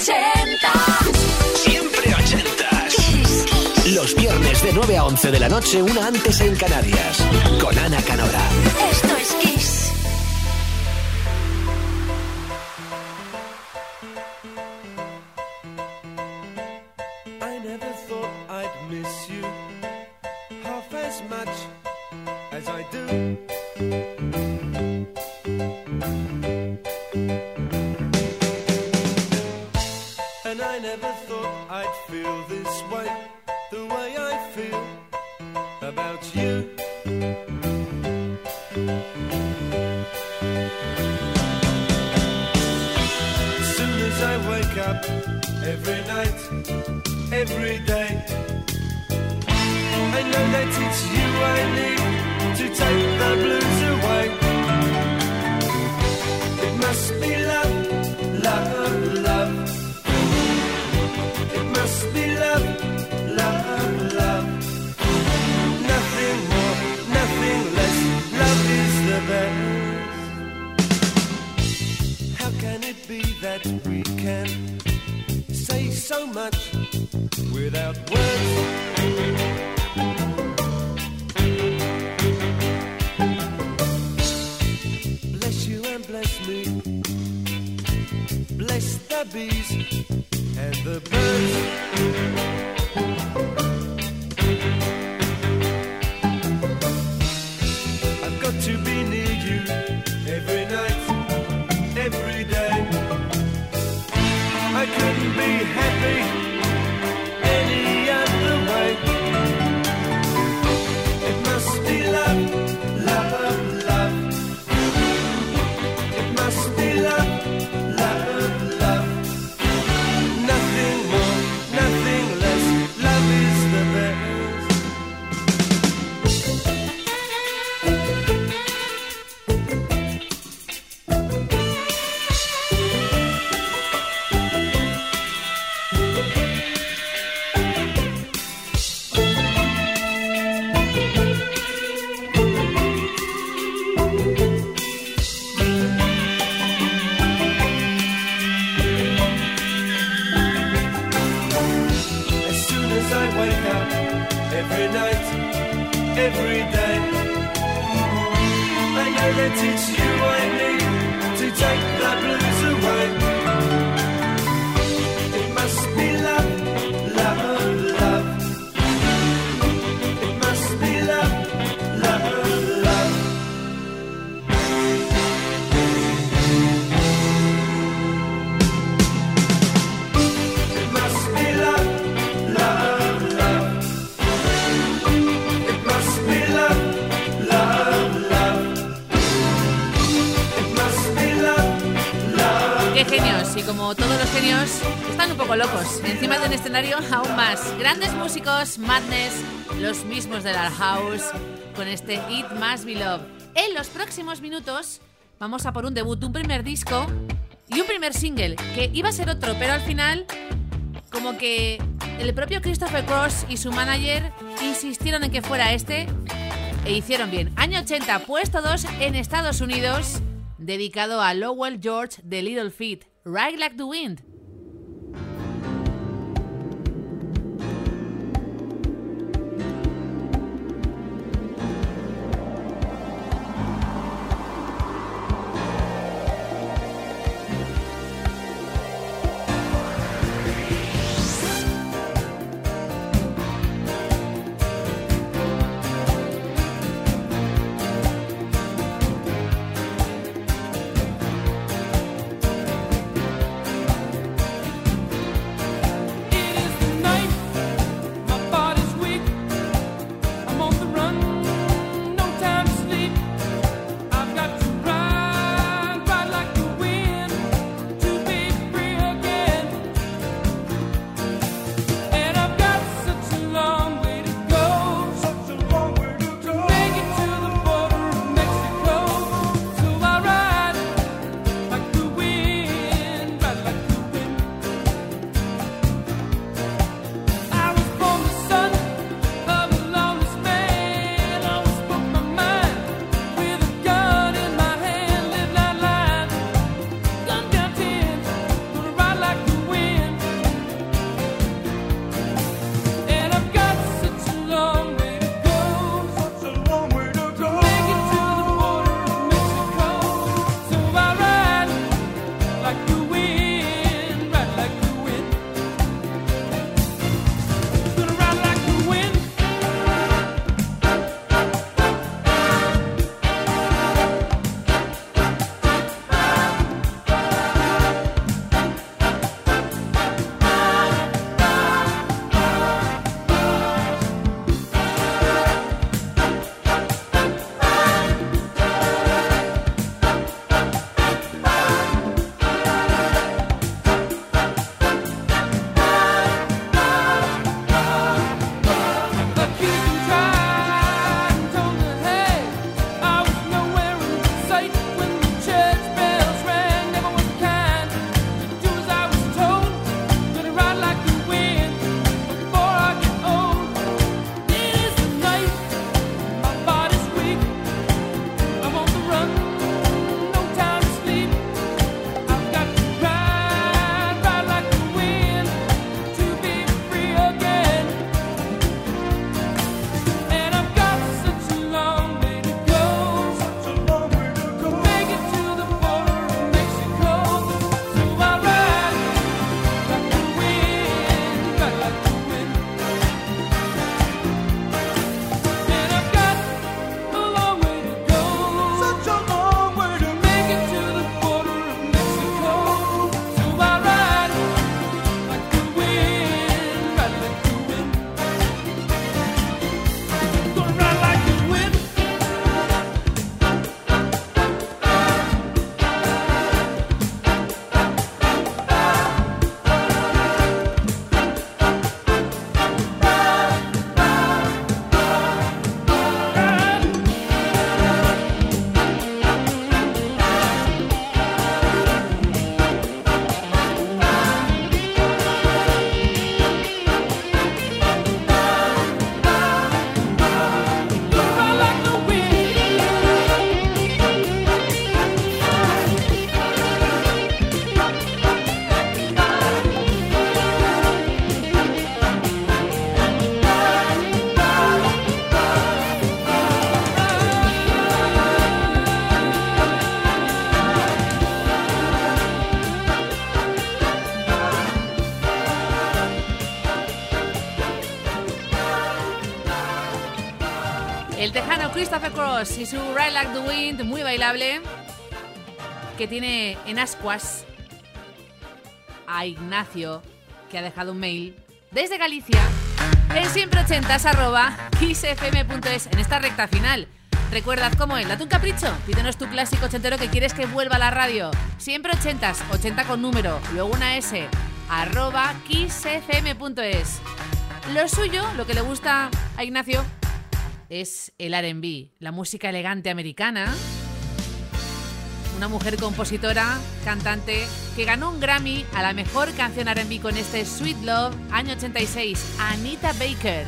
80. Siempre ochentas. Los viernes de 9 a 11 de la noche, una antes en Canarias. Con Ana Canora. Esto es Kiss. Every day. I know that it's you I need to take the blues away. It must be love, love, love. It must be love, love, love. Nothing more, nothing less. Love is the best. How can it be that we can so much without words? Bless you and bless me. Bless the bees and the birds. Genios, y como todos los genios, están un poco locos. Encima de un escenario aún más. Grandes músicos, Madness, los mismos de la House, con este It Must Be Love. En los próximos minutos vamos a por un debut, un primer disco y un primer single, que iba a ser otro, pero al final, como que el propio Christopher Cross y su manager insistieron en que fuera este e hicieron bien. Año 80, puesto 2 en Estados Unidos, dedicado a Lowell George de Little Feat, Ride Like the Wind. Y su Ride Like the Wind, muy bailable, que tiene en ascuas a Ignacio, que ha dejado un mail desde Galicia en siempre kissfm.es en esta recta final. Recuerda cómo es, date un capricho, pídenos tu clásico ochentero que quieres que vuelva a la radio. Siempre ochentas, 80 con número, luego una S, arroba. Lo suyo, lo que le gusta a Ignacio, es el RB, la música elegante americana. Una mujer compositora, cantante, que ganó un Grammy a la mejor canción RB con este Sweet Love, año 86, Anita Baker.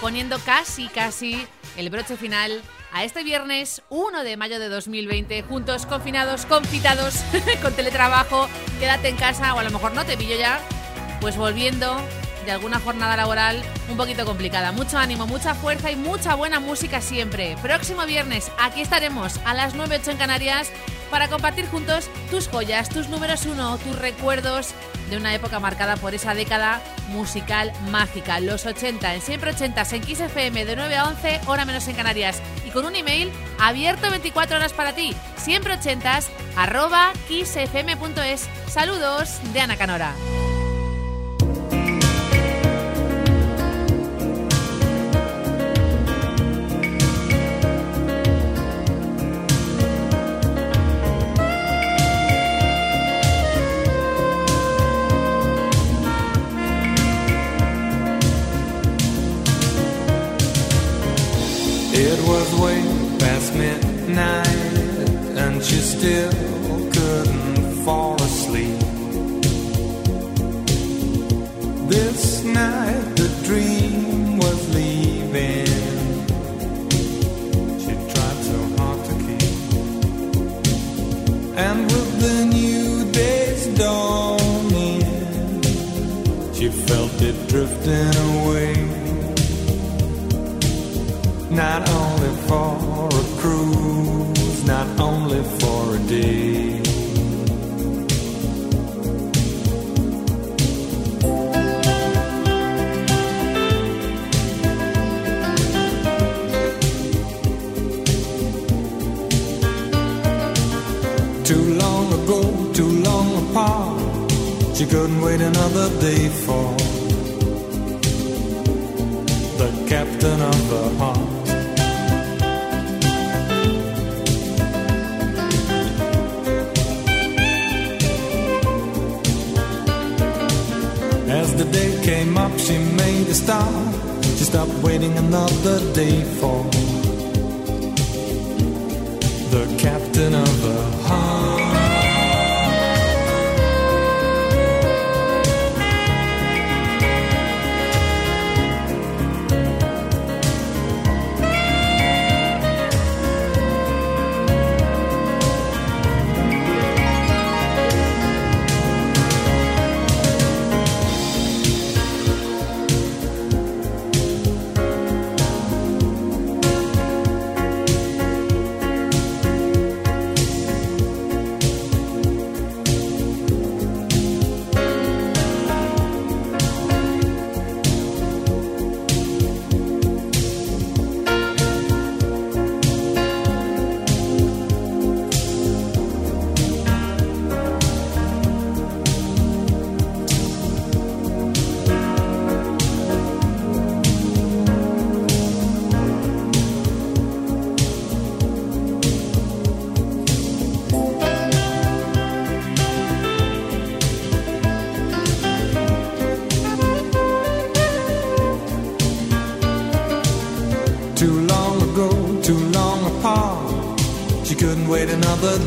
Poniendo casi, casi el broche final a este viernes 1 de mayo de 2020, juntos, confinados, confitados, con teletrabajo, quédate en casa o a lo mejor no te pillo ya, pues volviendo de alguna jornada laboral un poquito complicada. Mucho ánimo, mucha fuerza y mucha buena música siempre. Próximo viernes, aquí estaremos a las 9.08 en Canarias para compartir juntos tus joyas, tus números uno, tus recuerdos de una época marcada por esa década musical mágica, los 80, en siempre 80 en Kiss FM de 9 a 11, hora menos en Canarias, y con un email abierto 24 horas para ti, siempre 80 arroba kissfm.es. Saludos de Ana Canora.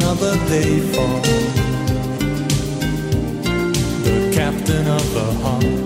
Another day for the captain of the heart.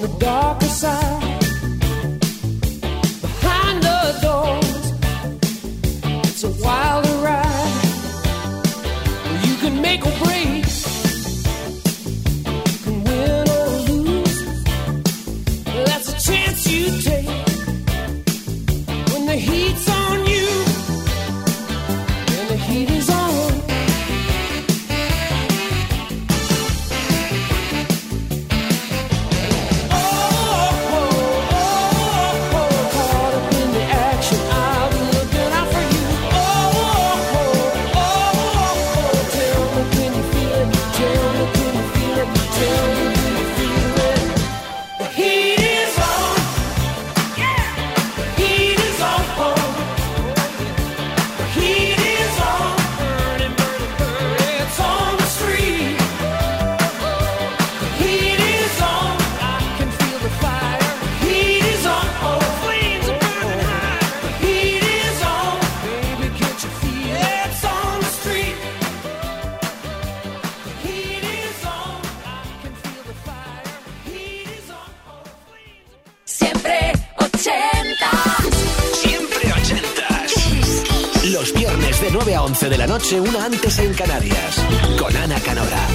the darker side. noche, una antes en Canarias, con Ana Canora.